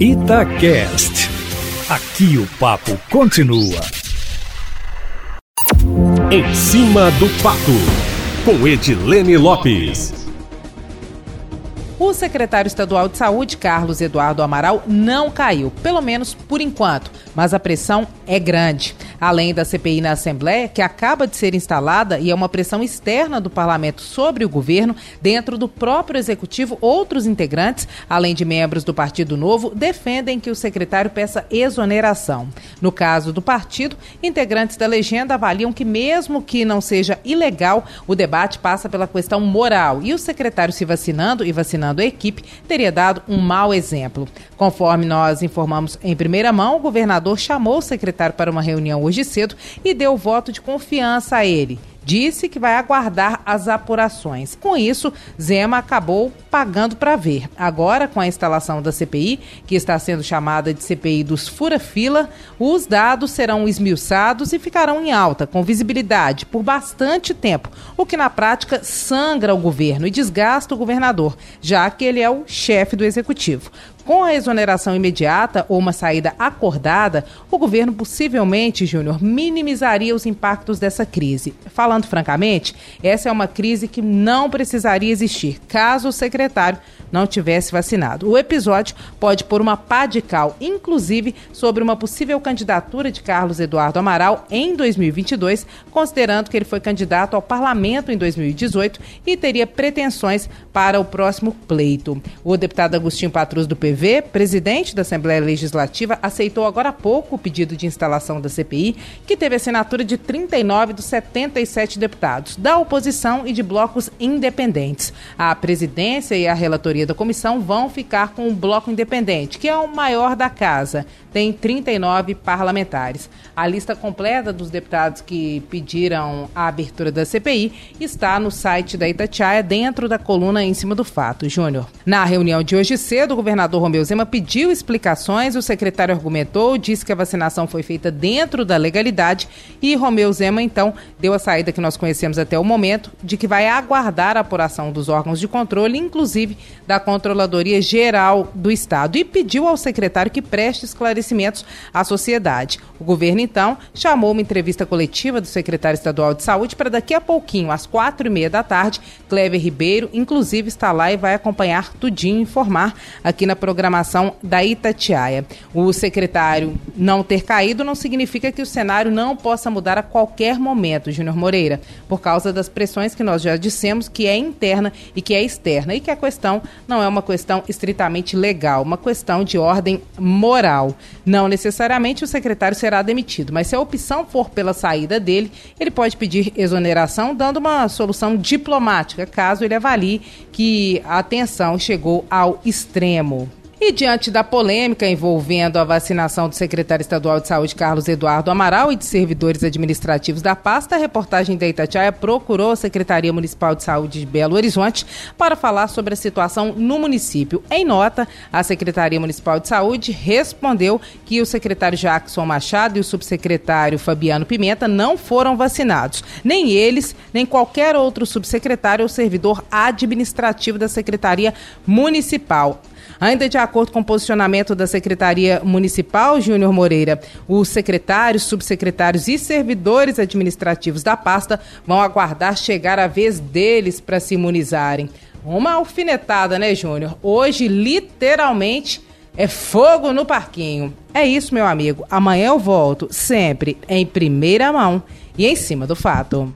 Itacast. Aqui o papo continua. Em cima do papo, com Edilene Lopes. O secretário estadual de Saúde, Carlos Eduardo Amaral, não caiu, pelo menos por enquanto, mas a pressão é grande. Além da CPI na Assembleia, que acaba de ser instalada e é uma pressão externa do parlamento sobre o governo, dentro do próprio executivo, outros integrantes, além de membros do Partido Novo, defendem que o secretário peça exoneração. No caso do partido, integrantes da legenda avaliam que, mesmo que não seja ilegal, o debate passa pela questão moral e o secretário se vacinando e vacinando a equipe teria dado um mau exemplo. Conforme nós informamos em primeira mão, o governador chamou o secretário para uma reunião hoje cedo e deu voto de confiança a ele disse que vai aguardar as apurações. Com isso, Zema acabou pagando para ver. Agora, com a instalação da CPI, que está sendo chamada de CPI dos fura-fila, os dados serão esmiuçados e ficarão em alta, com visibilidade, por bastante tempo, o que na prática sangra o governo e desgasta o governador, já que ele é o chefe do executivo. Com a exoneração imediata ou uma saída acordada, o governo possivelmente, Júnior, minimizaria os impactos dessa crise. Falando francamente, essa é uma crise que não precisaria existir caso o secretário não tivesse vacinado. O episódio pode pôr uma pá de cal, inclusive sobre uma possível candidatura de Carlos Eduardo Amaral em 2022, considerando que ele foi candidato ao parlamento em 2018 e teria pretensões para o próximo pleito. O deputado Agostinho Patrus do PV, presidente da Assembleia Legislativa, aceitou agora há pouco o pedido de instalação da CPI, que teve assinatura de 39 dos 77 deputados da oposição e de blocos independentes. A presidência e a relatoria da comissão vão ficar com o bloco independente, que é o maior da casa. Tem 39 parlamentares. A lista completa dos deputados que pediram a abertura da CPI está no site da Itatiaia, dentro da coluna em cima do fato. Júnior. Na reunião de hoje cedo, o governador Romeu Zema pediu explicações. O secretário argumentou, disse que a vacinação foi feita dentro da legalidade e Romeu Zema, então, deu a saída que nós conhecemos até o momento de que vai aguardar a apuração dos órgãos de controle, inclusive da Controladoria Geral do Estado e pediu ao secretário que preste esclarecimentos à sociedade. O governo, então, chamou uma entrevista coletiva do secretário estadual de Saúde para daqui a pouquinho, às quatro e meia da tarde. Clever Ribeiro, inclusive, está lá e vai acompanhar tudinho, informar aqui na programação da Itatiaia. O secretário não ter caído não significa que o cenário não possa mudar a qualquer momento, Júnior Moreira, por causa das pressões que nós já dissemos que é interna e que é externa e que a questão não é uma questão estritamente legal, uma questão de ordem moral. Não necessariamente o secretário será demitido, mas se a opção for pela saída dele, ele pode pedir exoneração, dando uma solução diplomática, caso ele avalie que a tensão chegou ao extremo. E diante da polêmica envolvendo a vacinação do secretário estadual de saúde, Carlos Eduardo Amaral, e de servidores administrativos da pasta, a reportagem da Itatiaia procurou a Secretaria Municipal de Saúde de Belo Horizonte para falar sobre a situação no município. Em nota, a Secretaria Municipal de Saúde respondeu que o secretário Jackson Machado e o subsecretário Fabiano Pimenta não foram vacinados. Nem eles, nem qualquer outro subsecretário ou servidor administrativo da Secretaria Municipal. Ainda de acordo com o posicionamento da Secretaria Municipal, Júnior Moreira, os secretários, subsecretários e servidores administrativos da pasta vão aguardar chegar a vez deles para se imunizarem. Uma alfinetada, né, Júnior? Hoje, literalmente, é fogo no parquinho. É isso, meu amigo. Amanhã eu volto, sempre em primeira mão e em cima do fato.